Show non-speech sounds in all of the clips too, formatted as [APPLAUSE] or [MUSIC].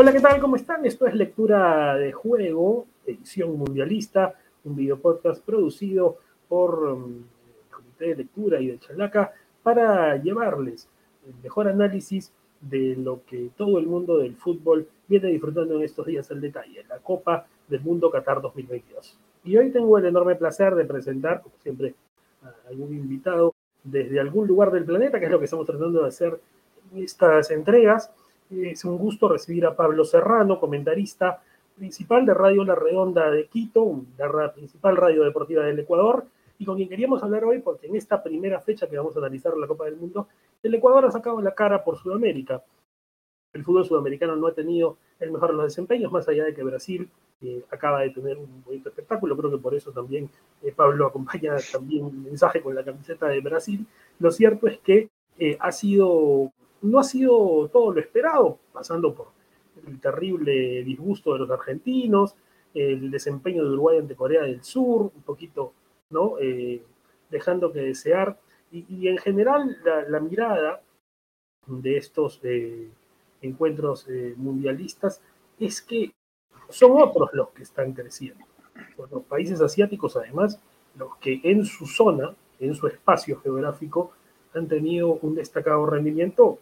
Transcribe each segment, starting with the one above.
Hola, ¿qué tal? ¿Cómo están? Esto es Lectura de Juego, edición mundialista, un video podcast producido por um, el Comité de Lectura y de Chalaca para llevarles el mejor análisis de lo que todo el mundo del fútbol viene disfrutando en estos días al detalle, la Copa del Mundo Qatar 2022. Y hoy tengo el enorme placer de presentar, como siempre, a algún invitado desde algún lugar del planeta, que es lo que estamos tratando de hacer en estas entregas. Es un gusto recibir a Pablo Serrano, comentarista principal de Radio La Redonda de Quito, la principal radio deportiva del Ecuador, y con quien queríamos hablar hoy, porque en esta primera fecha que vamos a analizar la Copa del Mundo, el Ecuador ha sacado la cara por Sudamérica. El fútbol sudamericano no ha tenido el mejor de los desempeños, más allá de que Brasil eh, acaba de tener un bonito espectáculo. Creo que por eso también eh, Pablo [LAUGHS] acompaña también un mensaje con la camiseta de Brasil. Lo cierto es que eh, ha sido, no ha sido todo lo esperado, pasando por el terrible disgusto de los argentinos, el desempeño de Uruguay ante Corea del Sur, un poquito, ¿no? dejando que desear. Y, en general la, mirada de estos encuentros mundialistas es que son otros los que están creciendo. los países asiáticos, además, los que en su zona, en su espacio geográfico, han tenido un destacado rendimiento,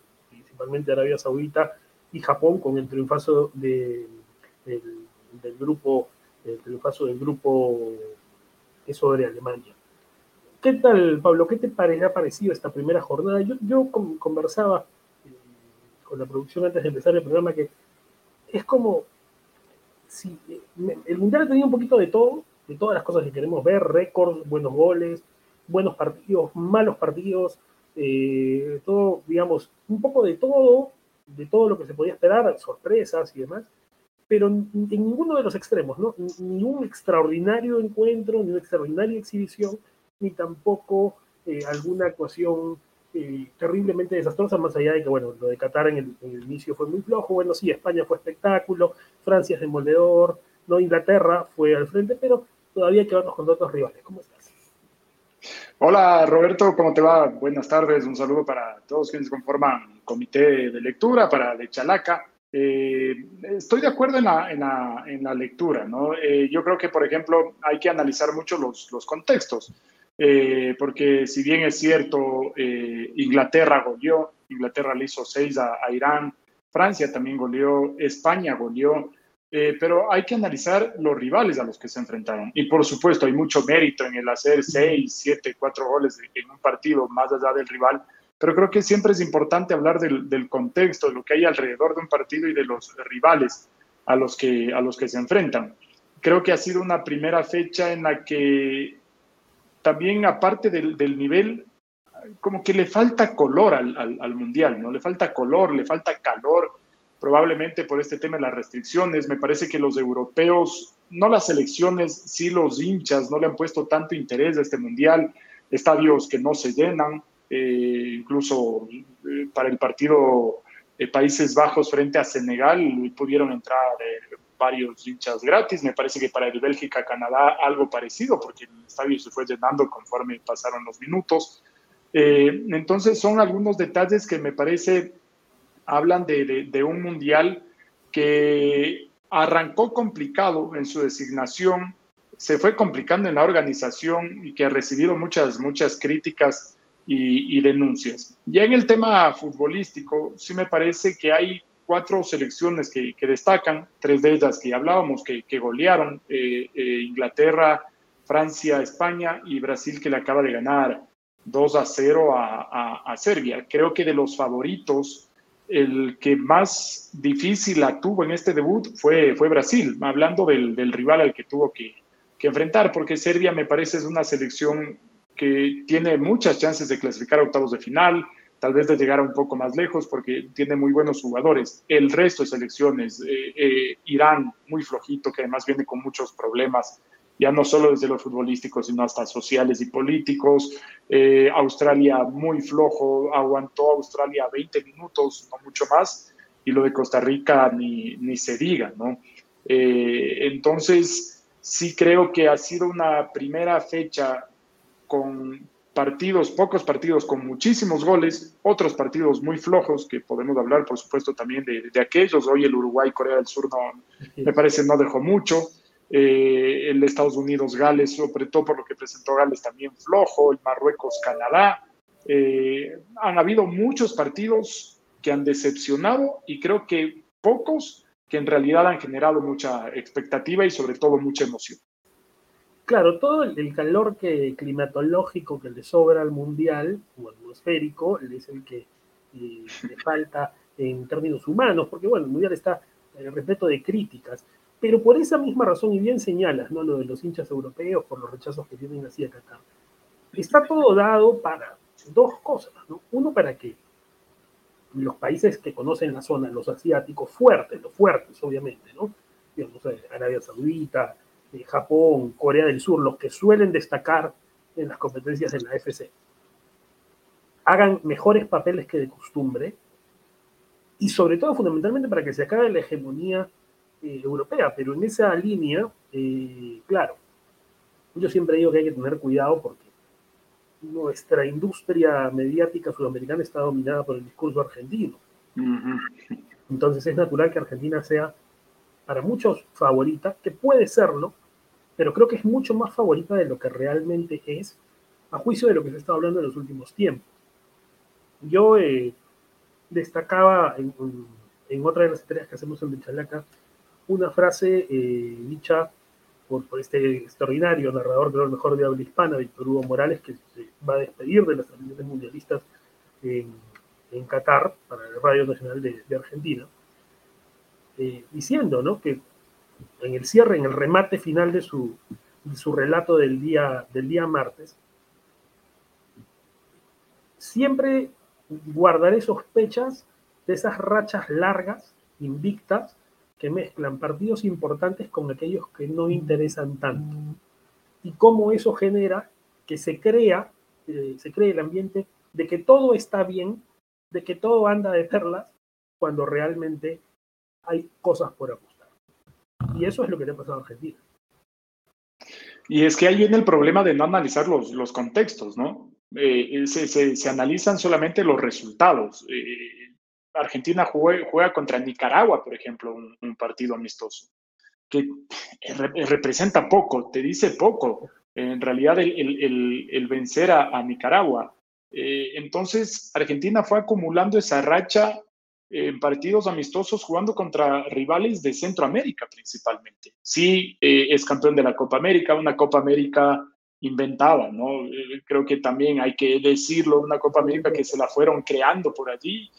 principalmente Arabia Saudita y Japón, con el triunfazo de, del, grupo, el triunfazo del grupo sobre Alemania. ¿Qué tal, Pablo? ¿Qué te ha parecido esta primera jornada? Yo, yo conversaba eh, con la producción antes de empezar el programa que es como sí, el Mundial ha tenido un poquito de todo, de todas las cosas que queremos ver, récords, buenos goles, buenos partidos, malos partidos, eh, todo, digamos, un poco de todo, de todo lo que se podía esperar, sorpresas y demás, pero en, ninguno de los extremos, ¿no? Ni un extraordinario encuentro, ni una extraordinaria exhibición, ni tampoco eh, alguna actuación eh, terriblemente desastrosa, más allá de que, bueno, lo de Qatar en el, inicio fue muy flojo, bueno, sí, España fue espectáculo, Francia es demoledor, no Inglaterra fue al frente, pero todavía hay que vernos con otros rivales. ¿Cómo estás? Hola Roberto, ¿cómo te va? Buenas tardes, un saludo para todos quienes conforman el comité de lectura, para de Chalaca. Eh, estoy de acuerdo en la, en la, lectura, ¿no? Eh, yo creo que, por ejemplo, hay que analizar mucho los, contextos. Eh, porque si bien es cierto, Inglaterra goleó, Inglaterra le hizo seis a, Irán, Francia también goleó, España goleó, eh, pero hay que analizar los rivales a los que se enfrentaron. Y por supuesto, hay mucho mérito en el hacer seis, siete, cuatro goles en un partido más allá del rival, pero creo que siempre es importante hablar del, del contexto, de lo que hay alrededor de un partido y de los rivales a los que, a los que se enfrentan. Creo que ha sido una primera fecha en la que también aparte del, nivel, como que le falta color al, mundial, ¿no? Le falta color, le falta calor, probablemente por este tema de las restricciones. Me parece que los europeos, no las elecciones, sí los hinchas, no le han puesto tanto interés a este mundial. Estadios que no se llenan, eh, incluso eh, para el partido de Países Bajos frente a Senegal pudieron entrar eh, varios hinchas gratis. Me parece que para el Bélgica-Canadá algo parecido, porque el estadio se fue llenando conforme pasaron los minutos. Eh, entonces son algunos detalles que me parece hablan de, un mundial que arrancó complicado en su designación, se fue complicando en la organización y que ha recibido muchas, muchas críticas y, denuncias. Ya en el tema futbolístico, sí me parece que hay cuatro selecciones que, destacan, tres de ellas que hablábamos, que, golearon, eh, eh, Inglaterra, Francia, España y Brasil que le acaba de ganar 2 a 0 a, Serbia. Creo que de los favoritos, el que más difícil la tuvo en este debut fue, fue Brasil, hablando del, rival al que tuvo que, enfrentar, porque Serbia me parece es una selección que tiene muchas chances de clasificar a octavos de final, tal vez de llegar un poco más lejos porque tiene muy buenos jugadores. El resto de selecciones, eh, eh, Irán muy flojito, que además viene con muchos problemas, ya no solo desde lo futbolístico, sino hasta sociales y políticos. Eh, Australia muy flojo, aguantó Australia 20 minutos, no mucho más, y lo de Costa Rica ni, ni se diga, ¿no? entonces, sí creo que ha sido una primera fecha con partidos, pocos partidos con muchísimos goles, otros partidos muy flojos, que podemos hablar, por supuesto, también de, aquellos. Hoy el Uruguay, Corea del Sur, no, me parece, no dejó mucho. Eh, el Estados Unidos, Gales, sobre todo por lo que presentó Gales, también flojo. El Marruecos, Canadá. Eh, han habido muchos partidos que han decepcionado y creo que pocos que en realidad han generado mucha expectativa y sobre todo mucha emoción. Claro, todo el calor que, climatológico que le sobra al mundial, o atmosférico, es el que eh, le falta en términos humanos, porque bueno, el mundial está en respeto de críticas, pero por esa misma razón, y bien señalas, ¿no? Lo de los hinchas europeos por los rechazos que tienen así a Qatar. Está todo dado para dos cosas, ¿no? Uno, para que los países que conocen la zona, los asiáticos fuertes, los fuertes, obviamente, ¿no? Digamos, eh, Arabia Saudita, eh, Japón, Corea del Sur, los que suelen destacar en las competencias de la FC, hagan mejores papeles que de costumbre y sobre todo fundamentalmente para que se acabe la hegemonía eh, europea, pero en esa línea, claro, yo siempre digo que hay que tener cuidado porque nuestra industria mediática sudamericana está dominada por el discurso argentino. Entonces es natural que Argentina sea para muchos favorita, que puede serlo, pero creo que es mucho más favorita de lo que realmente es, a juicio de lo que se está hablando en los últimos tiempos. Yo eh, destacaba en, otra de las tareas que hacemos en Benchalaca una frase eh, dicha por, este extraordinario narrador, creo el mejor de habla hispana, Víctor Hugo Morales, que se va a despedir de las transmisiones mundialistas en, en, Qatar para el Radio Nacional de, Argentina, eh, diciendo ¿no? que en el cierre, en el remate final de su, su relato del día, del día martes, siempre guardaré sospechas de esas rachas largas, invictas, que mezclan partidos importantes con aquellos que no interesan tanto. Y cómo eso genera que se crea, eh, se cree el ambiente de que todo está bien, de que todo anda de perlas, cuando realmente hay cosas por apostar. Y eso es lo que le ha pasado a Argentina. Y es que ahí viene el problema de no analizar los, los contextos, ¿no? Eh, se, se, analizan solamente los resultados. Eh, Argentina juega, contra Nicaragua, por ejemplo, un, partido amistoso, que representa poco, te dice poco, en realidad el, vencer a, Nicaragua. Eh, entonces, Argentina fue acumulando esa racha en partidos amistosos jugando contra rivales de Centroamérica principalmente. Sí, eh, es campeón de la Copa América, una Copa América inventada, ¿no? Eh, creo que también hay que decirlo, una Copa América que se la fueron creando por allí,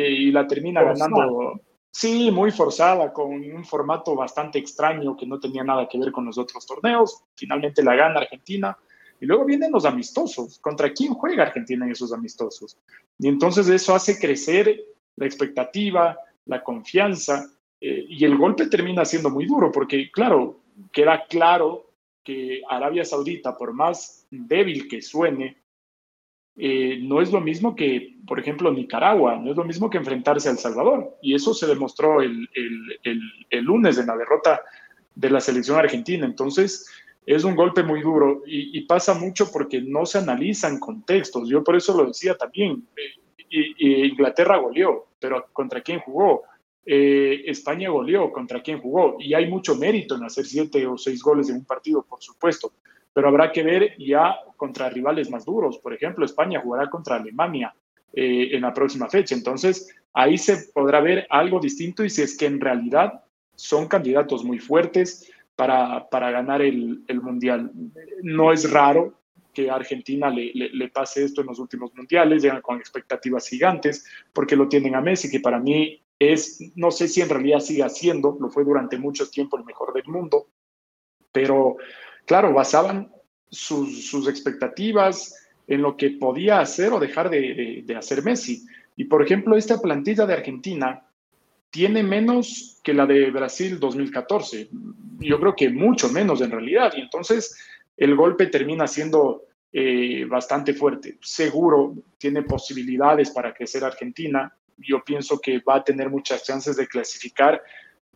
y la termina ganando. Sí, muy forzada, con un formato bastante extraño que no tenía nada que ver con los otros torneos. Finalmente la gana Argentina. Y luego vienen los amistosos. ¿Contra quién juega Argentina en esos amistosos? Y entonces eso hace crecer la expectativa, la confianza, eh, y el golpe termina siendo muy duro, porque claro, queda claro que Arabia Saudita, por más débil que suene, eh, no es lo mismo que, por ejemplo, Nicaragua, no es lo mismo que enfrentarse a El Salvador. Y eso se demostró el, lunes en la derrota de la selección argentina. Entonces, es un golpe muy duro y, pasa mucho porque no se analizan contextos. Yo por eso lo decía también. Eh, Inglaterra goleó, pero ¿contra quién jugó? Eh, España goleó, ¿contra quién jugó? Y hay mucho mérito en hacer siete o seis goles en un partido, por supuesto pero habrá que ver ya contra rivales más duros. Por ejemplo, España jugará contra Alemania eh, en la próxima fecha. Entonces, ahí se podrá ver algo distinto y si es que en realidad son candidatos muy fuertes para, para ganar el, el, Mundial. No es raro que a Argentina le, le, pase esto en los últimos mundiales, llegan con expectativas gigantes, porque lo tienen a Messi, que para mí es, no sé si en realidad sigue siendo, lo fue durante mucho tiempo el mejor del mundo, pero claro, basaban sus, expectativas en lo que podía hacer o dejar de, hacer Messi. Y por ejemplo, esta plantilla de Argentina tiene menos que la de Brasil 2014. Yo creo que mucho menos en realidad. Y entonces el golpe termina siendo eh, bastante fuerte. Seguro tiene posibilidades para crecer Argentina. Yo pienso que va a tener muchas chances de clasificar.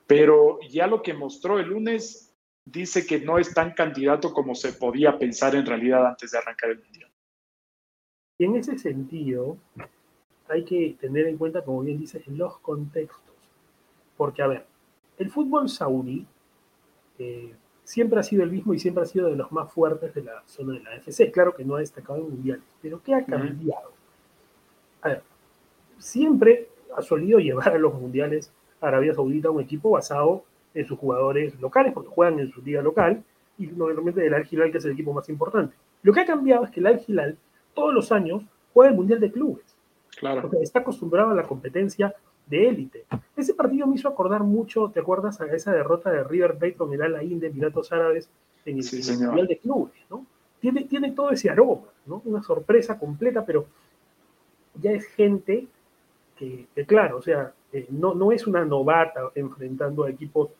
Pero ya lo que mostró el lunes dice que no es tan candidato como se podía pensar en realidad antes de arrancar el Mundial. Y en ese sentido, hay que tener en cuenta, como bien dices, los contextos. Porque, a ver, el fútbol saudí eh, siempre ha sido el mismo y siempre ha sido de los más fuertes de la zona de la AFC. Claro que no ha destacado en mundiales, pero ¿qué ha cambiado? A ver, siempre ha solido llevar a los mundiales a Arabia Saudita un equipo basado en sus jugadores locales, porque juegan en su liga local, y normalmente el Al Hilal, que es el equipo más importante. Lo que ha cambiado es que el Al Hilal todos los años juega el Mundial de Clubes. Claro. Porque está acostumbrado a la competencia de élite. Ese partido me hizo acordar mucho, ¿te acuerdas? A esa derrota de River Plate con el Al Ain de Emiratos Árabes en el, Mundial de Clubes, ¿no? Tiene, tiene todo ese aroma, ¿no? Una sorpresa completa, pero ya es gente que, claro, o sea, eh, no, no es una novata enfrentando a equipos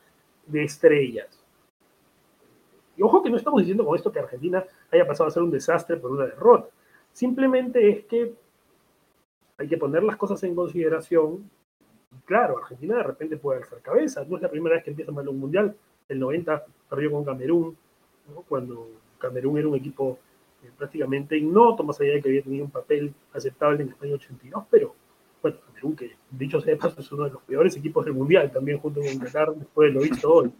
de estrellas. Y ojo que no estamos diciendo con esto que Argentina haya pasado a ser un desastre por una derrota. Simplemente es que hay que poner las cosas en consideración. Claro, Argentina de repente puede alzar cabeza. No es la primera vez que empieza mal un mundial. El 90 perdió con Camerún, cuando Camerún era un equipo eh, prácticamente ignoto, más allá de que había tenido un papel aceptable en España 82, pero bueno, Camerún, que dicho sea de paso, es uno de los peores equipos del mundial, también junto con Qatar, después de lo visto hoy.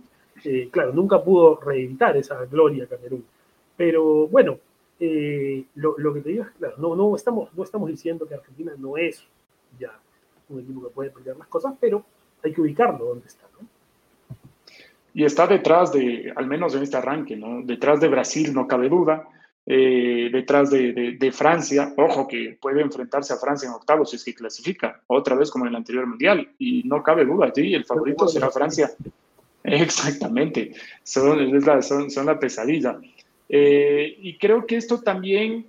Eh, claro, nunca pudo reeditar esa gloria Camerún. Pero bueno, eh, lo, que te digo es, claro, no, no, estamos, no estamos diciendo que Argentina no es ya un equipo que puede pelear las cosas, pero hay que ubicarlo donde está, ¿no? Y está detrás de, al menos en este arranque, ¿no? Detrás de Brasil, no cabe duda. Eh, detrás de, de, Francia, ojo que puede enfrentarse a Francia en octavos si es que clasifica, otra vez como en el anterior mundial, y no cabe duda, sí, el favorito será Francia. [LAUGHS] Exactamente, son, la, son, son la pesadilla. Eh, y creo que esto también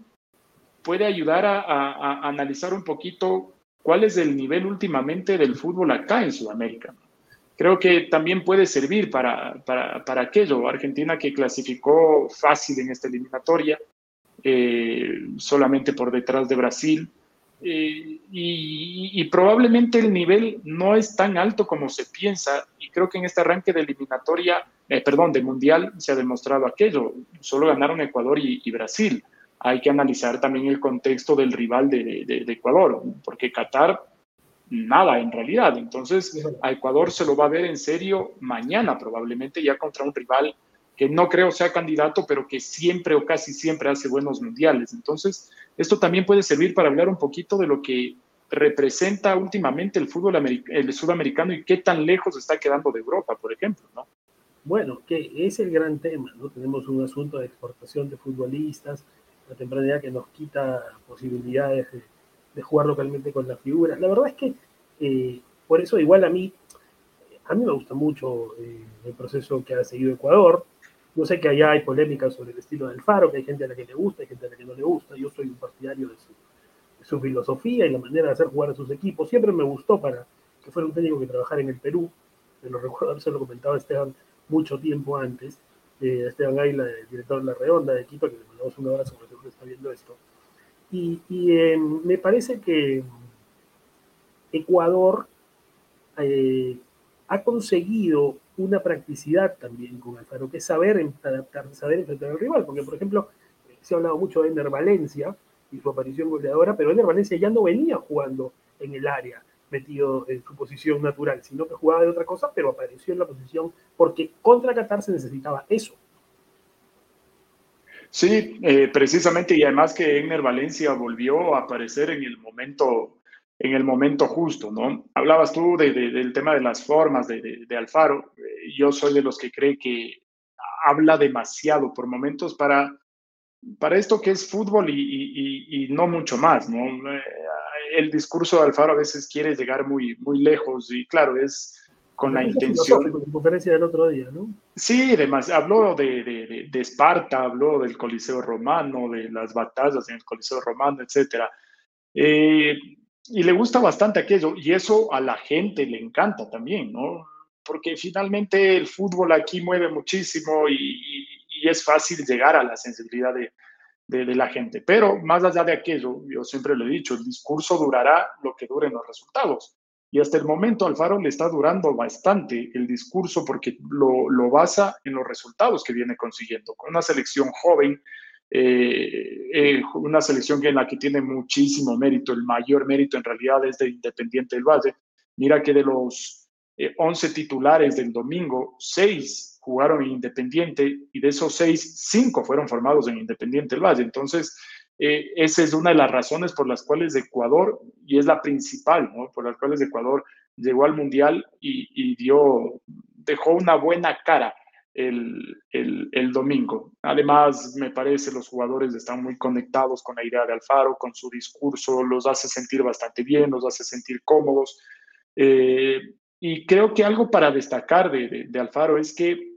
puede ayudar a, analizar un poquito cuál es el nivel últimamente del fútbol acá en Sudamérica. Creo que también puede servir para, para, aquello. Argentina que clasificó fácil en esta eliminatoria, eh, solamente por detrás de Brasil. Eh, y, probablemente el nivel no es tan alto como se piensa y creo que en este arranque de eliminatoria, eh, perdón, de mundial se ha demostrado aquello, solo ganaron Ecuador y, Brasil. Hay que analizar también el contexto del rival de, de, Ecuador, porque Qatar, nada en realidad. Entonces, a Ecuador se lo va a ver en serio mañana, probablemente ya contra un rival que no creo sea candidato, pero que siempre o casi siempre hace buenos mundiales. Entonces, esto también puede servir para hablar un poquito de lo que representa últimamente el fútbol el sudamericano y qué tan lejos está quedando de Europa, por ejemplo, ¿no? Bueno, que es el gran tema, ¿no? Tenemos un asunto de exportación de futbolistas, la temprana que nos quita posibilidades de, jugar localmente con las figuras. La verdad es que eh, por eso igual a mí, a mí me gusta mucho eh, el proceso que ha seguido Ecuador, yo sé que allá hay polémicas sobre el estilo del Faro, que hay gente a la que le gusta, hay gente a la que no le gusta. Yo soy un partidario de su, filosofía y la manera de hacer jugar a sus equipos. Siempre me gustó para que fuera un técnico que trabajara en el Perú. Me lo recuerdo, se lo comentaba Esteban mucho tiempo antes. Eh, Esteban Ayla, director de La Redonda de Quito, que le mandamos un abrazo porque que está viendo esto. Y, em, me parece que Ecuador eh, ha conseguido una practicidad también con Alfaro, que es saber adaptarse, saber enfrentar al rival, porque por ejemplo, se ha hablado mucho de Ender Valencia y su aparición goleadora, pero Ender Valencia ya no venía jugando en el área, metido en su posición natural, sino que jugaba de otra cosa, pero apareció en la posición porque contra Qatar se necesitaba eso. Sí, eh, precisamente, y además que Ender Valencia volvió a aparecer en el momento en el momento justo, ¿no? Hablabas tú del tema de las formas de, Alfaro. Eh, yo soy de los que cree que habla demasiado por momentos para, para esto que es fútbol y, no mucho más, ¿no? Eh, el discurso de Alfaro a veces quiere llegar muy, muy lejos y claro, es con la intención... conferencia del otro día, ¿no? Sí, además, habló de, de, Esparta, habló del Coliseo Romano, de las batallas en el Coliseo Romano, etcétera. Eh, y le gusta bastante aquello, y eso a la gente le encanta también, ¿no? Porque finalmente el fútbol aquí mueve muchísimo y, es fácil llegar a la sensibilidad de, de, la gente. Pero más allá de aquello, yo siempre lo he dicho, el discurso durará lo que duren los resultados. Y hasta el momento Alfaro le está durando bastante el discurso porque lo, lo basa en los resultados que viene consiguiendo. Con una selección joven, una selección en la que tiene muchísimo mérito, el mayor mérito en realidad es de Independiente del Valle. Mira que de los 11 titulares del domingo, 6 jugaron en Independiente y de esos 6, 5 fueron formados en Independiente del Valle. Entonces, eh, esa es una de las razones por las cuales Ecuador, y es la principal, por las cuales Ecuador llegó al Mundial y, dio, dejó una buena cara el, el, domingo. Además, me parece los jugadores están muy conectados con la idea de Alfaro, con su discurso, los hace sentir bastante bien, los hace sentir cómodos. Eh, y creo que algo para destacar de, de, Alfaro es que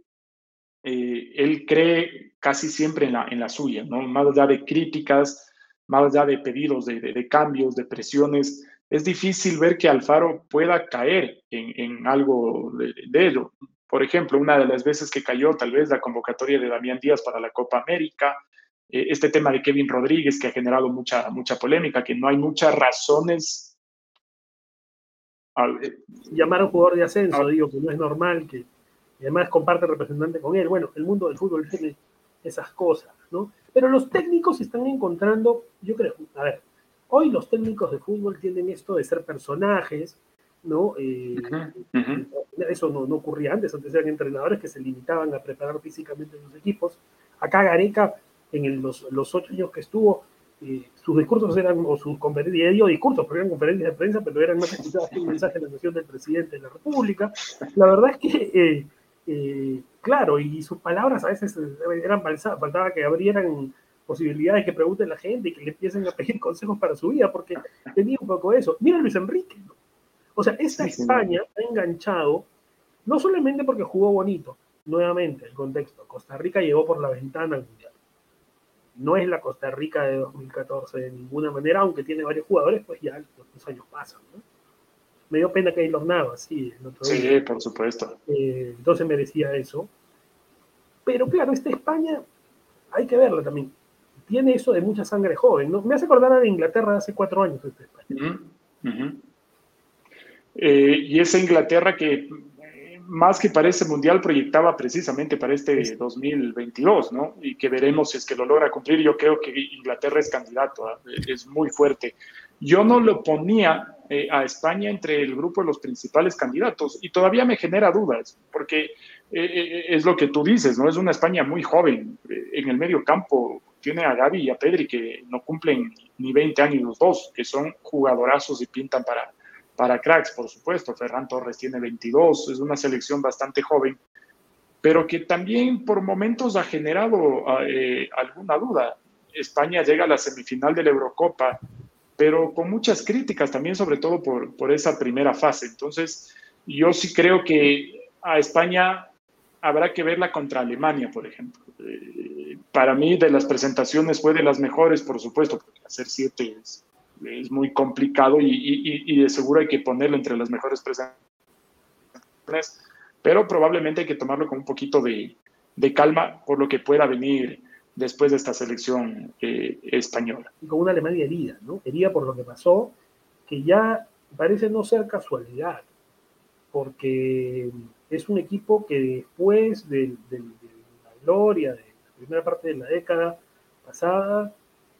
eh, él cree casi siempre en la, en la suya, ¿no? Más allá de críticas, más allá de pedidos de, de cambios, de presiones, es difícil ver que Alfaro pueda caer en, en algo de, ello. Por ejemplo, una de las veces que cayó tal vez la convocatoria de Damián Díaz para la Copa América, eh, este tema de Kevin Rodríguez que ha generado mucha, mucha polémica, que no hay muchas razones llamar a un jugador de ascenso, digo que no es normal, que además comparte representante con él. Bueno, el mundo del fútbol tiene esas cosas, ¿no? Pero los técnicos están encontrando, yo creo, a ver, hoy los técnicos de fútbol tienen esto de ser personajes, ¿no? Eh, eso no, no, ocurría antes, antes eran entrenadores que se limitaban a preparar físicamente los equipos. Acá Gareca, en los, los ocho años que estuvo, sus discursos eran, o sus conferencias, dio discursos, pero eran conferencias de prensa, pero eran más escuchadas que un mensaje de la nación del presidente de la República. La verdad es que, eh, eh, claro, y sus palabras a veces eran faltaba que abrieran posibilidades que pregunten la gente y que le empiecen a pedir [LAUGHS] consejos para su vida, porque tenía un poco eso. Mira Luis Enrique, O sea, esta España ha enganchado, no solamente porque jugó bonito, nuevamente, el contexto, Costa Rica llegó por la ventana al Mundial no es la Costa Rica de 2014 de ninguna manera, aunque tiene varios jugadores, pues ya los años pasan. ¿no? Me dio pena que los Navas, sí. sí, por supuesto. Eh, entonces merecía eso. Pero claro, esta España hay que verla también. Tiene eso de mucha sangre joven. ¿no? Me hace acordar a Inglaterra de hace cuatro años esta España. Eh, y esa Inglaterra que más que para este mundial proyectaba precisamente para este 2022, ¿no? Y que veremos si es que lo logra cumplir. Yo creo que Inglaterra es candidato, ¿ah? es muy fuerte. Yo no lo ponía eh, a España entre el grupo de los principales candidatos y todavía me genera dudas, porque eh, eh, es lo que tú dices, ¿no? Es una España muy joven. En el medio campo tiene a Gaby y a Pedri que no cumplen ni 20 años los dos, que son jugadorazos y pintan para, para cracks, por supuesto. Ferran Torres tiene 22, es una selección bastante joven, pero que también por momentos ha generado alguna duda. España llega a la semifinal de la Eurocopa, pero con muchas críticas también, sobre todo por, por esa primera fase. Entonces, yo sí creo que a España habrá que verla contra Alemania, por ejemplo. Eh, para mí, de las presentaciones fue de las mejores, por supuesto, porque hacer siete es, es muy complicado y, de seguro hay que ponerlo entre las mejores presentaciones, pero probablemente hay que tomarlo con un poquito de, calma por lo que pueda venir después de esta selección eh, española. Y con una Alemania herida, ¿no? Herida por lo que pasó, que ya parece no ser casualidad, porque es un equipo que después de, la gloria de la primera parte de la década pasada,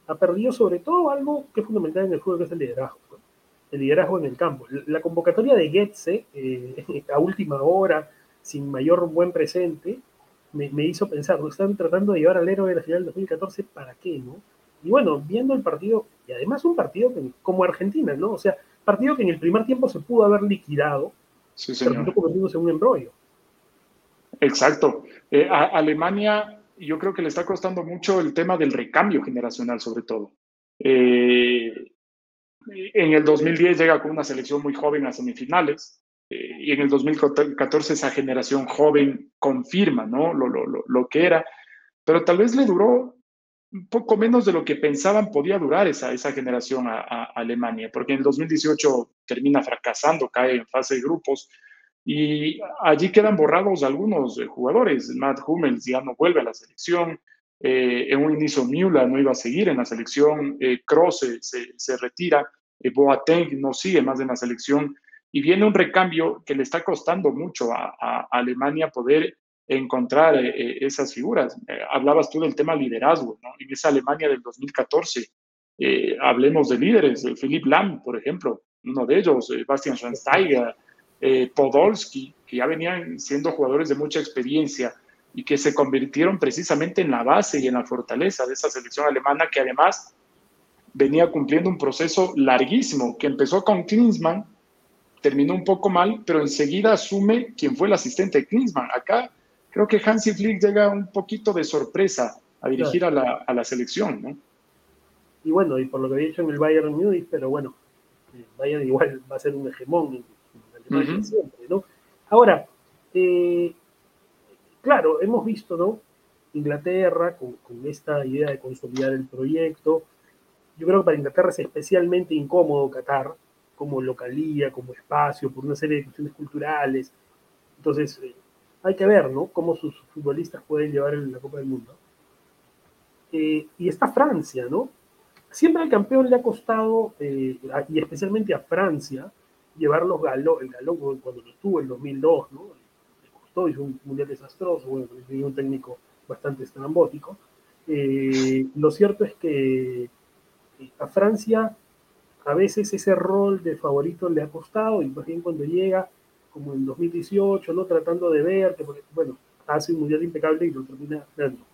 ha perdido sobre todo algo que es fundamental en el juego, que es el liderazgo. El liderazgo en el campo. La convocatoria de Getze eh, [LAUGHS] a última hora, sin mayor buen presente, me, hizo pensar, están tratando de llevar al héroe de la final del 2014, ¿para qué? no? Y bueno, viendo el partido, y además un partido como Argentina, ¿no? O sea, partido que en el primer tiempo se pudo haber liquidado, sí, pero convirtiéndose en un embrollo. Exacto. Eh, Alemania yo creo que le está costando mucho el tema del recambio generacional, sobre todo. Eh, en el 2010 llega con una selección muy joven a semifinales y en el 2014 esa generación joven confirma ¿no? lo, lo, lo, que era, pero tal vez le duró un poco menos de lo que pensaban podía durar esa, esa generación a, a Alemania, porque en el 2018 termina fracasando, cae en fase de grupos, y allí quedan borrados algunos eh, jugadores. Matt Hummels ya no vuelve a la selección. Eh, en un inicio Müller no iba a seguir en la selección. Eh, Kroos se, se, retira. Eh, Boateng no sigue más en la selección. Y viene un recambio que le está costando mucho a, Alemania poder encontrar esas figuras. hablabas tú del tema liderazgo, ¿no? En esa Alemania del 2014, hablemos de líderes, Philip Lam, por ejemplo, uno de ellos, Bastian Schweinsteiger, Podolski, que ya venían siendo jugadores de mucha experiencia y que se convirtieron precisamente en la base y en la fortaleza de esa selección alemana que además venía cumpliendo un proceso larguísimo que empezó con Klinsmann, terminó un poco mal, pero enseguida asume quién fue el asistente de Klinsmann. Acá creo que Hansi Flick llega un poquito de sorpresa a dirigir a, la, a, la, selección, ¿no? Y bueno, y por lo que había hecho en el Bayern Munich, pero bueno, el Bayern igual va a ser un hegemón en, Alemania siempre, ¿no? Ahora, eh, claro, hemos visto, ¿no? Inglaterra con, esta idea de consolidar el proyecto. Yo creo que para Inglaterra es especialmente incómodo Qatar como localía, como espacio, por una serie de cuestiones culturales. Entonces, eh, hay que ver, ¿no? Cómo sus futbolistas pueden llevar la Copa del Mundo. Eh, y está Francia, ¿no? Siempre al campeón le ha costado, eh, y especialmente a Francia, llevar los el galón cuando lo tuvo en 2002, ¿no? hizo un mundial desastroso, bueno, tenía un técnico bastante estrambótico. Eh, lo cierto es que eh, a Francia a veces ese rol de favorito le ha costado y más bien cuando llega, como en 2018, ¿no? tratando de ver que, bueno, hace un mundial impecable y lo termina dando.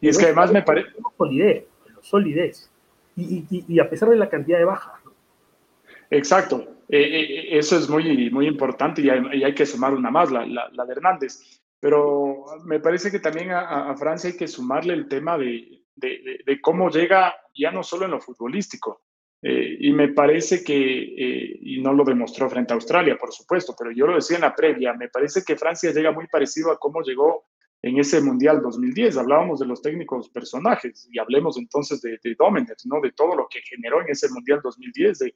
Y es que además me parece... Solidez, solidez. Y, y, y, a pesar de la cantidad de bajas. Exacto. Eh, eh, eso es muy, muy importante y hay, que sumar una más, la, la, de Hernández. Pero me parece que también a, Francia hay que sumarle el tema de, de, de, cómo llega ya no solo en lo futbolístico. Eh, y me parece que, y no lo demostró frente a Australia, por supuesto, pero yo lo decía en la previa, me parece que Francia llega muy parecido a cómo llegó en ese Mundial 2010. Hablábamos de los técnicos personajes y hablemos entonces de, de Domenech, ¿no? De todo lo que generó en ese Mundial 2010, de,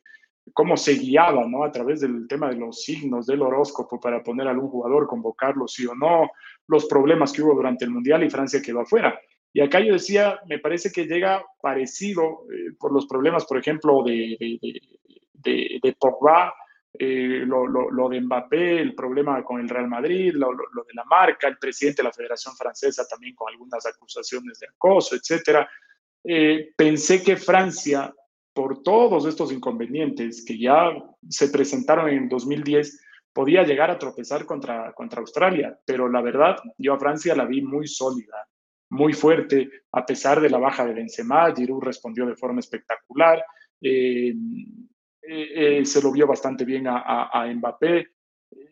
cómo se guiaba, ¿no? A través del tema de los signos del horóscopo para poner a algún jugador, convocarlo sí o no, los problemas que hubo durante el Mundial y Francia quedó afuera. Y acá yo decía, me parece que llega parecido eh, por los problemas, por ejemplo, de, de, de, Pogba, eh, lo, lo, lo, de Mbappé, el problema con el Real Madrid, lo, lo, de la marca, el presidente de la Federación Francesa también con algunas acusaciones de acoso, etcétera. Eh, pensé que Francia por todos estos inconvenientes que ya se presentaron en 2010, podía llegar a tropezar contra, contra Australia, pero la verdad, yo a Francia la vi muy sólida, muy fuerte, a pesar de la baja de Benzema, Giroud respondió de forma espectacular, eh, eh, eh, se lo vio bastante bien a, Mbappé.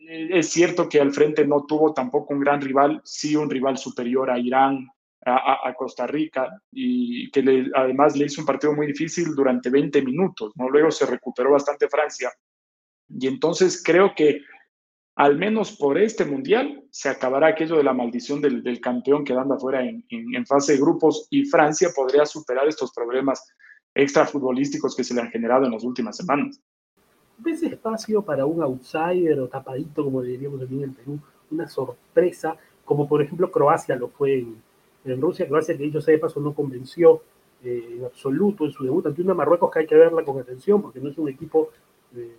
Es cierto que al frente no tuvo tampoco un gran rival, sí un rival superior a Irán, a, Costa Rica y que además le hizo un partido muy difícil durante 20 minutos, ¿no? Luego se recuperó bastante Francia. Y entonces creo que al menos por este mundial se acabará aquello de la maldición del, del campeón quedando afuera en, en, fase de grupos y Francia podría superar estos problemas extrafutbolísticos que se le han generado en las últimas semanas. ¿Ves espacio para un outsider o tapadito, como diríamos aquí en el Perú, una sorpresa, como por ejemplo Croacia lo fue en, en Rusia. Croacia, que dicho sea de paso, no convenció eh, en absoluto en su debut ante una Marruecos que hay que verla con atención porque no es un equipo, eh,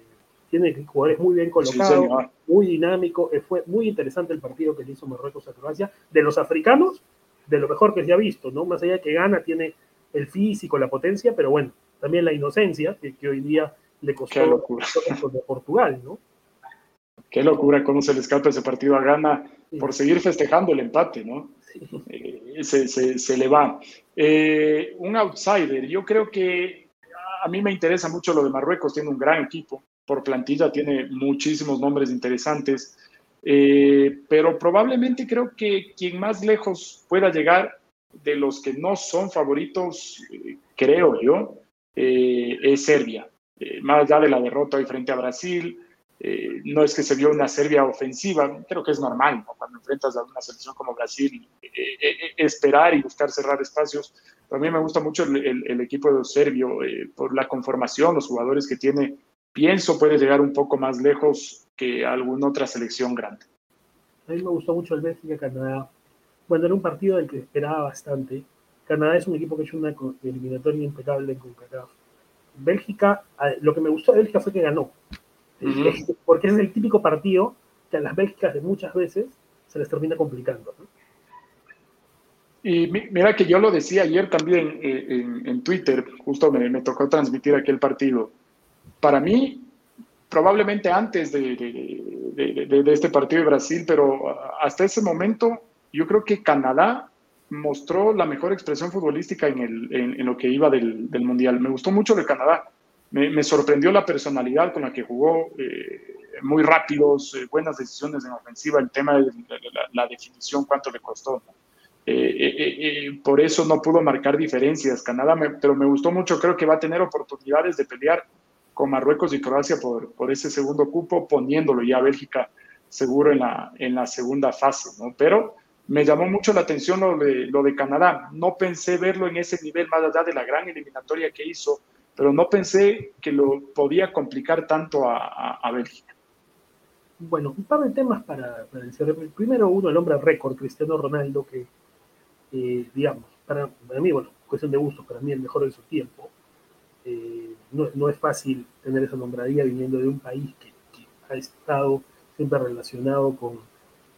tiene jugadores muy bien colocados, muy dinámico. Eh, fue muy interesante el partido que le hizo Marruecos a Croacia. De los africanos, de lo mejor que se ha visto, ¿no? Más allá de que gana, tiene el físico, la potencia, pero bueno, también la inocencia que, hoy día le costó de [LAUGHS] Portugal, ¿no? Qué locura cómo se le escapa ese partido a Ghana por seguir festejando el empate, ¿no? Eh, se, se, le va. Eh, un outsider, yo creo que a mí me interesa mucho lo de Marruecos, tiene un gran equipo, por plantilla tiene muchísimos nombres interesantes, eh, pero probablemente creo que quien más lejos pueda llegar de los que no son favoritos, creo yo, es Serbia. más allá de la derrota hoy frente a Brasil, eh, no es que se vio una Serbia ofensiva, creo que es normal, cuando enfrentas a una selección como Brasil, eh, eh, esperar y buscar cerrar espacios. a mí me gusta mucho el, equipo serbio por la conformación, los jugadores que tiene. Pienso puede llegar un poco más lejos que alguna otra selección grande. A mí me gustó mucho el Bélgica-Canadá. Bueno, era un partido del que esperaba bastante. Canadá es un equipo que ha hecho una eliminatoria impecable con CACAF. Bélgica, lo que me gustó de Bélgica fue que ganó porque es el típico partido que a las Bélgicas de muchas veces se les termina complicando. Y mira que yo lo decía ayer también eh, en, Twitter, justo me, me, tocó transmitir aquel partido. Para mí, probablemente antes de, este partido de Brasil, pero hasta ese momento yo creo que Canadá mostró la mejor expresión futbolística en, lo que iba del, Mundial. Me gustó mucho de Canadá. Me, sorprendió la personalidad con la que jugó, eh, muy rápidos, eh, buenas decisiones en ofensiva, el tema de la, definición, cuánto le costó. Eh, por eso no pudo marcar diferencias. Canadá, pero me gustó mucho, creo que va a tener oportunidades de pelear con Marruecos y Croacia por, ese segundo cupo, poniéndolo ya Bélgica seguro en la, en segunda fase, ¿no? Pero me llamó mucho la atención lo de, Canadá. No pensé verlo en ese nivel más allá de la gran eliminatoria que hizo, pero no pensé que lo podía complicar tanto a, Bélgica. Bueno, un par de temas para, para Primero, uno, el hombre récord, Cristiano Ronaldo, que eh, digamos, para, mí, bueno, cuestión de gusto, para mí el mejor de su tiempo. Eh, no, no, es fácil tener esa nombradía viniendo de un país que, ha estado siempre relacionado con,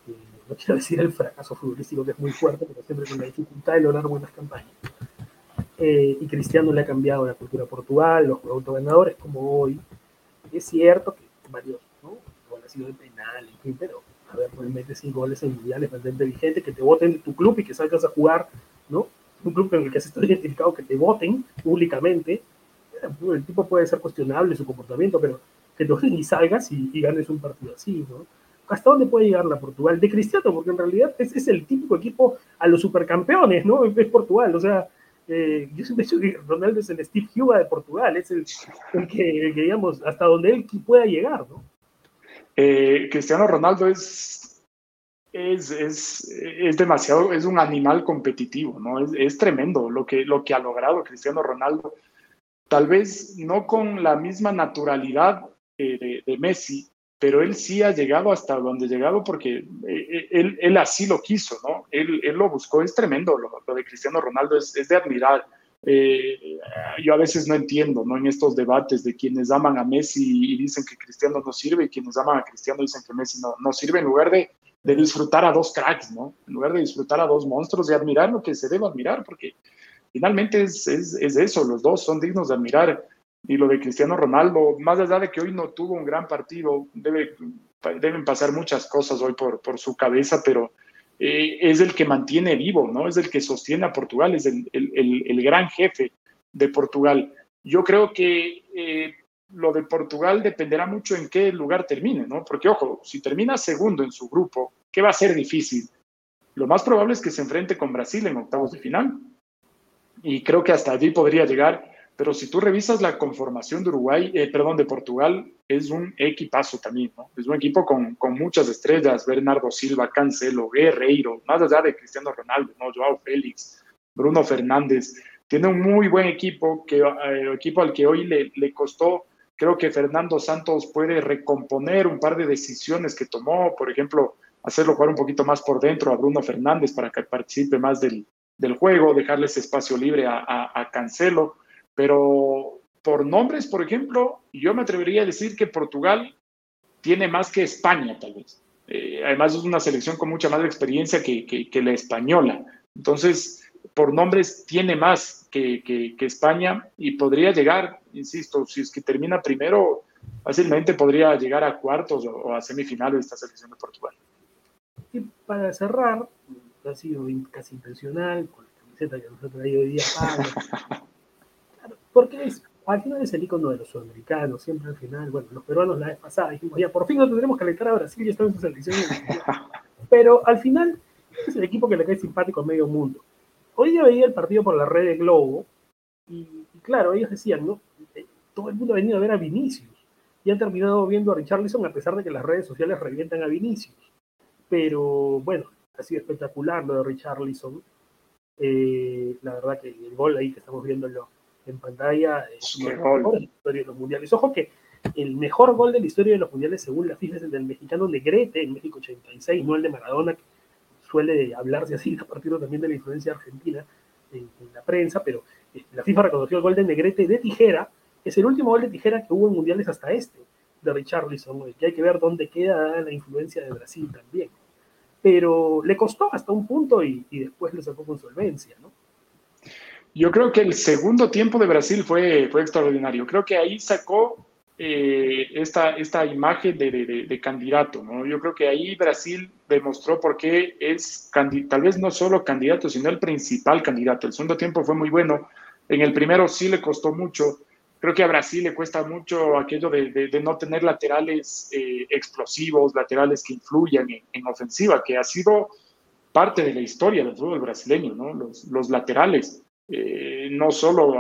eh, no quiero decir el fracaso futbolístico que es muy fuerte, pero siempre con la dificultad de lograr buenas campañas. y Cristiano le ha cambiado la cultura Portugal, los productos ganadores como hoy. Es cierto que varios, ¿no? ha sido de penal, en fin, pero a ver, realmente cinco goles en mundiales, mantente vigente, que te voten de tu club y que salgas a jugar, ¿no? Un club con el que has estado identificado, que te voten públicamente. El tipo puede ser cuestionable su comportamiento, pero que voten [LAUGHS] y salgas y, ganes un partido así, ¿no? ¿Hasta dónde puede llegar la Portugal? De Cristiano, porque en realidad es, es el típico equipo a los supercampeones, ¿no? Es Portugal, o sea, eh, yo siempre he dicho que Ronaldo es el Steve Huga de Portugal, es el, que, el, que, digamos, hasta donde él pueda llegar, ¿no? Eh, Cristiano Ronaldo es, es, es, es, demasiado, es un animal competitivo, ¿no? Es, es, tremendo lo que, lo que ha logrado Cristiano Ronaldo. Tal vez no con la misma naturalidad eh, de, Messi, pero él sí ha llegado hasta donde ha llegado porque eh, él, él, así lo quiso, ¿no? Él, él lo buscó, es tremendo lo, lo de Cristiano Ronaldo, es, de admirar. Eh, yo a veces no entiendo, ¿no? En estos debates de quienes aman a Messi y dicen que Cristiano no sirve y quienes aman a Cristiano dicen que Messi no, no sirve, en lugar de, de, disfrutar a dos cracks, ¿no? En lugar de disfrutar a dos monstruos y admirar lo que se debe admirar, porque finalmente es, es, es eso, los dos son dignos de admirar. Y lo de Cristiano Ronaldo, más allá de que hoy no tuvo un gran partido, debe, deben pasar muchas cosas hoy por, por su cabeza, pero eh, es el que mantiene vivo, ¿no? Es el que sostiene a Portugal, es el, el, el gran jefe de Portugal. Yo creo que eh, lo de Portugal dependerá mucho en qué lugar termine, ¿no? Porque, ojo, si termina segundo en su grupo, ¿qué va a ser difícil? Lo más probable es que se enfrente con Brasil en octavos de final. Y creo que hasta allí podría llegar pero si tú revisas la conformación de Uruguay, eh, perdón, de Portugal, es un equipazo también, ¿no? Es un equipo con, con, muchas estrellas, Bernardo Silva, Cancelo, Guerreiro, más allá de Cristiano Ronaldo, ¿no? Joao Félix, Bruno Fernández. Tiene un muy buen equipo, que, eh, equipo al que hoy le, le costó, creo que Fernando Santos puede recomponer un par de decisiones que tomó, por ejemplo, hacerlo jugar un poquito más por dentro a Bruno Fernández para que participe más del, del juego, dejarle ese espacio libre a Cancelo pero por nombres, por ejemplo, yo me atrevería a decir que Portugal tiene más que España, tal vez. Eh, además, es una selección con mucha más experiencia que, que, la española. Entonces, por nombres, tiene más que, que, España y podría llegar, insisto, si es que termina primero, fácilmente podría llegar a cuartos o, a semifinales de esta selección de Portugal. Y para cerrar, ha sido casi intencional, con la camiseta que nos ha traído hoy día Pablo, porque es, al final es el icono de los sudamericanos, siempre al final, bueno, los peruanos la vez pasada dijimos, ya por fin no tendremos que alentar a Brasil, ya estamos en su selección. Pero al final es el equipo que le cae simpático a medio mundo. Hoy día veía el partido por la red de Globo y, claro, ellos decían, ¿no? Eh, todo el mundo ha venido a ver a Vinicius y han terminado viendo a Richarlison a pesar de que las redes sociales revientan a Vinicius. Pero bueno, ha sido espectacular lo de Richarlison. Eh, la verdad que el gol ahí que estamos viendo lo, en pantalla es uno de la historia de los mundiales. Ojo que el mejor gol de la historia de los mundiales, según la FIFA, es el del mexicano Negrete en México 86, no el de Maradona, que suele hablarse así [LAUGHS] a partir también de la influencia argentina en, la prensa, pero este, la FIFA reconoció el gol de Negrete de tijera, es el último gol de tijera que hubo en mundiales hasta este, de Richarlison, que hay que ver dónde queda la influencia de Brasil también. Pero le costó hasta un punto y, después le sacó con solvencia, ¿no? Yo creo que el segundo tiempo de Brasil fue, fue extraordinario. Creo que ahí sacó eh, esta, esta imagen de, de, candidato. ¿no? Yo creo que ahí Brasil demostró por qué es tal vez no solo candidato, sino el principal candidato. El segundo tiempo fue muy bueno. En el primero sí le costó mucho. Creo que a Brasil le cuesta mucho aquello de, no tener laterales eh, explosivos, laterales que influyan en, ofensiva, que ha sido parte de la historia del fútbol brasileño, ¿no? Los, los laterales. Eh, no solo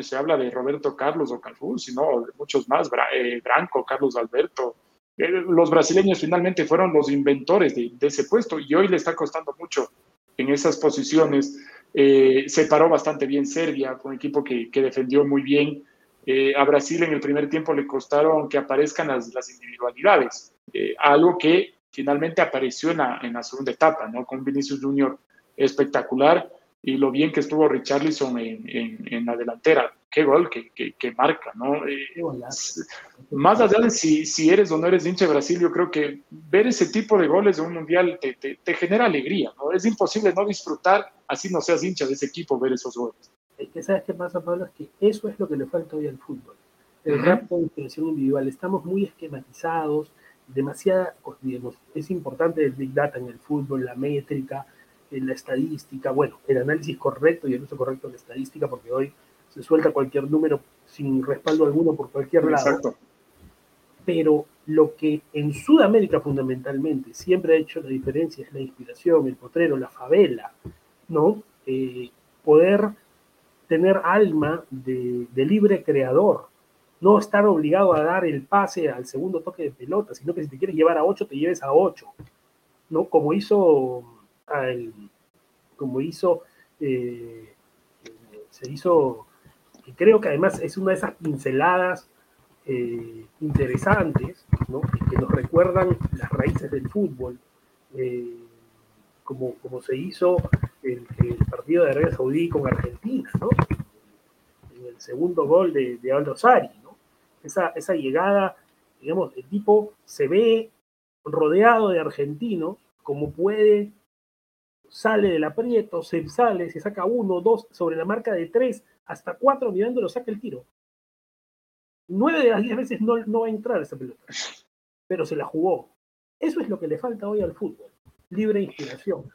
se habla de Roberto Carlos o Calfú, sino de muchos más, eh, Branco, Carlos Alberto. los brasileños finalmente fueron los inventores de, ese puesto y hoy le está costando mucho en esas posiciones. se paró bastante bien Serbia, un equipo que, que defendió muy bien. Eh, a Brasil en el primer tiempo le costaron que aparezcan las, individualidades, eh, algo que finalmente apareció en la, segunda etapa, ¿no? Con Vinicius Junior espectacular y lo bien que estuvo Richarlison en, en, la delantera. Qué gol que, que, marca, ¿no? Eh, más allá de si, si, eres o no eres hincha de Brasil, yo creo que ver ese tipo de goles de un mundial te, te, te genera alegría, ¿no? Es imposible no disfrutar, así no seas hincha de ese equipo, ver esos goles que sabes qué pasa, Pablo, es que eso es lo que le falta hoy al fútbol. El rápido de inspiración individual. Estamos muy esquematizados, demasiada, digamos, es importante el Big Data en el fútbol, la métrica, eh, la estadística, bueno, el análisis correcto y el uso correcto de la estadística, porque hoy se suelta cualquier número sin respaldo alguno por cualquier lado. Exacto. Pero lo que en Sudamérica fundamentalmente siempre ha hecho la diferencia es la inspiración, el potrero, la favela, ¿no? Eh, poder tener alma de, libre creador, no estar obligado a dar el pase al segundo toque de pelota, sino que si te quieres llevar a 8, te lleves a 8, ¿no? Como hizo, como hizo, eh, se hizo, y creo que además es una de esas pinceladas eh, interesantes, ¿no? Que nos recuerdan las raíces del fútbol, eh, como, como se hizo el, partido de Arabia Saudí con Argentina, ¿no? En el segundo gol de, de Aldo Sari, ¿no? Esa, esa llegada, digamos, el tipo se ve rodeado de argentinos, como puede, sale del aprieto, se sale, se saca uno, dos, sobre la marca de tres, hasta cuatro mirándolo, saca el tiro. Nueve de las diez veces no, no va a entrar esa pelota, pero se la jugó. Eso es lo que le falta hoy al fútbol, libre inspiración.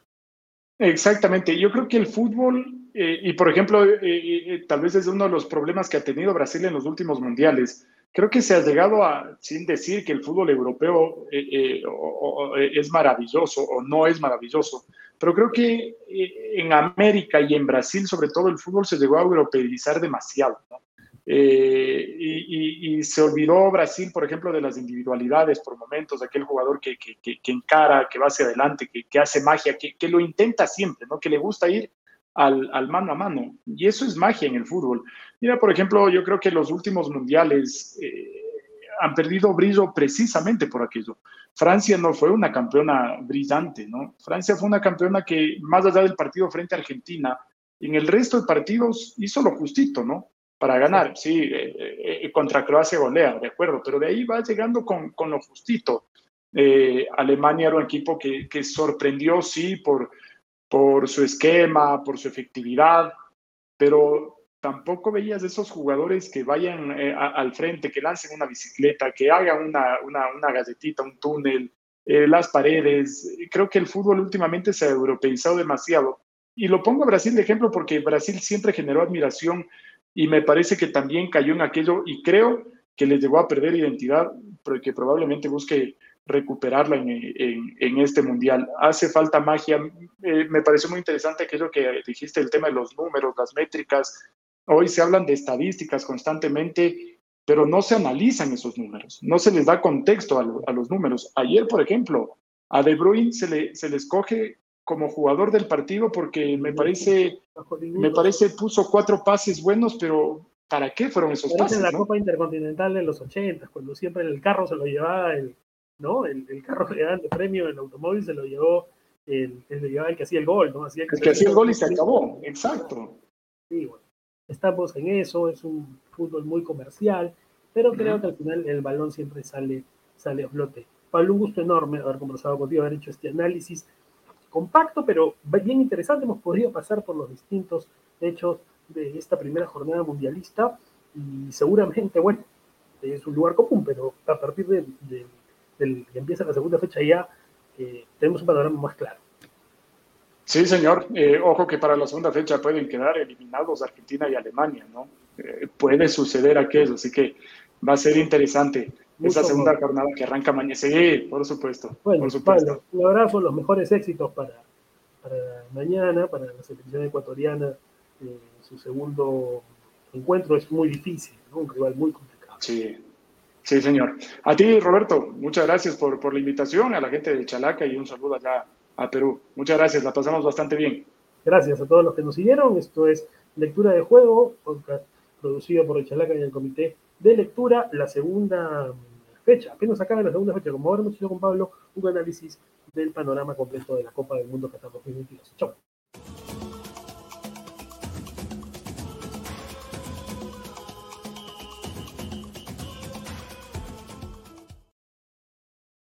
Exactamente, yo creo que el fútbol, eh, y por ejemplo, eh, eh, tal vez es uno de los problemas que ha tenido Brasil en los últimos mundiales, creo que se ha llegado a, sin decir que el fútbol europeo es maravilloso o no es maravilloso, pero creo que en América y en Brasil sobre todo el fútbol se llegó a europeizar demasiado. ¿no? Eh, y, se olvidó Brasil, por ejemplo, de las individualidades por momentos, aquel jugador que, que, que, encara, que va hacia adelante, que, hace magia, que, lo intenta siempre, ¿no? que le gusta ir al, al, mano a mano. Y eso es magia en el fútbol. Mira, por ejemplo, yo creo que los últimos mundiales eh, han perdido brillo precisamente por aquello. Francia no fue una campeona brillante, ¿no? Francia fue una campeona que, más allá del partido frente a Argentina, en el resto de partidos hizo lo justito, ¿no? Para ganar. Sí, eh, eh, eh, contra Croacia golea, de acuerdo, pero de ahí va llegando con, con lo justito. Alemania era un equipo que, que, sorprendió, sí, por, por su esquema, por su efectividad, pero tampoco veías esos jugadores que vayan al frente, que lancen una bicicleta, que hagan una, una, una galletita, un túnel, las paredes. Creo que el fútbol últimamente se ha europeizado demasiado. Y lo pongo a Brasil de ejemplo porque Brasil siempre generó admiración y me parece que también cayó en aquello y creo que le llevó a perder identidad, pero que probablemente busque recuperarla en, en, este mundial. Hace falta magia. Eh, me pareció muy interesante aquello que dijiste, el tema de los números, las métricas. Hoy se hablan de estadísticas constantemente, pero no se analizan esos números, no se les da contexto a, a los números. Ayer, por ejemplo, a De Bruyne se le, se le escoge como jugador del partido porque me parece, me parece puso cuatro pases buenos, pero ¿para qué fueron esos pases? En la Copa Intercontinental de los 80, cuando siempre el carro se lo llevaba el, ¿no? El, el carro que de premio, el automóvil se lo llevó el, el, que hacía el gol, ¿no? el que hacía el gol y se acabó, exacto. Sí, bueno, estamos en eso, es un fútbol muy comercial, pero creo que al final el balón siempre sale, sale a flote. Pablo, un gusto enorme haber conversado contigo, haber hecho este análisis compacto, pero bien interesante. Hemos podido pasar por los distintos hechos de esta primera jornada mundialista y seguramente, bueno, es un lugar común, pero a partir de, que empieza la segunda fecha ya eh, tenemos un panorama más claro. Sí, señor. Eh, ojo que para la segunda fecha pueden quedar eliminados Argentina y Alemania, ¿no? Eh, puede suceder aquello, así que va a ser interesante esa segunda jornada que arranca mañana. Sí, por supuesto. Bueno, por supuesto. un abrazo, los mejores éxitos para, para mañana, para la selección ecuatoriana. su segundo encuentro es muy difícil, ¿no? un rival muy complicado. Sí, sí, señor. A ti, Roberto, muchas gracias por, por la invitación, a la gente de Chalaca y un saludo allá a Perú. Muchas gracias, la pasamos bastante bien. Gracias a todos los que nos siguieron. Esto es Lectura de Juego, podcast producido por el Chalaca y el Comité de Lectura. La segunda fecha, apenas acaba la segunda fecha, como ahora hemos hecho con Pablo, un análisis del panorama completo de la Copa del Mundo Qatar 2022. Chao.